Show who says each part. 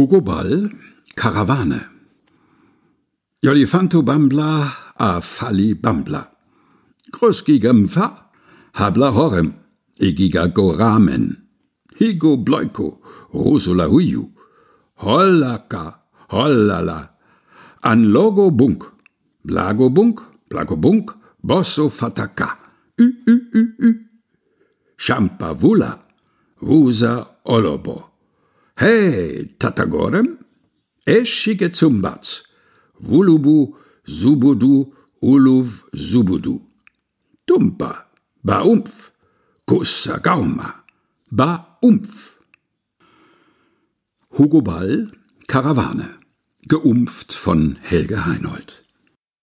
Speaker 1: Hugo Ball, Karawane. Jolifanto Bambla, a Falli Bambla. Größgigem Fa, Habla Horem, Egiga Goramen. Higo Bloiko, Rosula Huyu. Hollaka, Hollala. An Logo Bunk, Blago Bunk, Blago Bunk, Bosso Fataka. Ü, ü, ü, ü. Champavula, Vusa Olobo. Hey, Tatagorem, Eschige Zumbats, Wulubu, Subudu, Uluv, Subudu. Dumpa, Baumpf, Kussa Gauma, Baumpf. Hugo Ball, Karawane, geumpft von Helge Heinold.